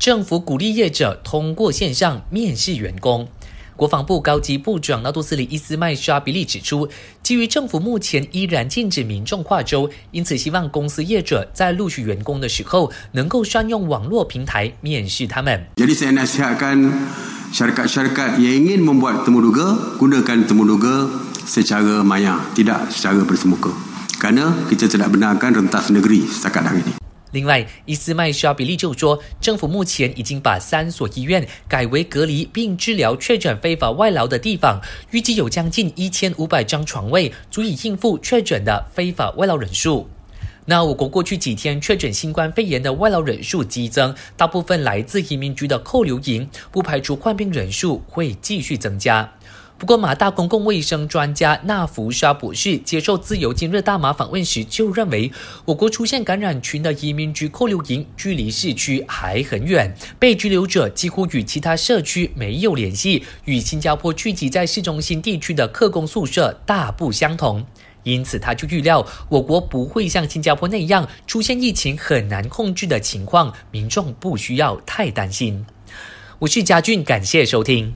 政府鼓励业者通过线上面试员工。国防部高级部长纳杜斯里伊斯麦沙比利指出，基于政府目前依然禁止民众跨州，因此希望公司业者在录取员工的时候，能够善用网络平台面试他们。Jadi saya nasihatkan syarikat-syarikat yang ingin membuat temuduga, gunakan temuduga secara maya, tidak secara bersemuka. Kerana kita tidak benarkan rentas negeri setakat hari ini. 另外，伊斯麦沙比利就说，政府目前已经把三所医院改为隔离并治疗确诊非法外劳的地方，预计有将近一千五百张床位，足以应付确诊的非法外劳人数。那我国过去几天确诊新冠肺炎的外劳人数激增，大部分来自移民局的扣留营，不排除患病人数会继续增加。不过，马大公共卫生专家纳福沙博士接受自由今日大马访问时就认为，我国出现感染群的移民局扣留营距离市区还很远，被拘留者几乎与其他社区没有联系，与新加坡聚集在市中心地区的客工宿舍大不相同。因此，他就预料我国不会像新加坡那样出现疫情很难控制的情况，民众不需要太担心。我是嘉俊，感谢收听。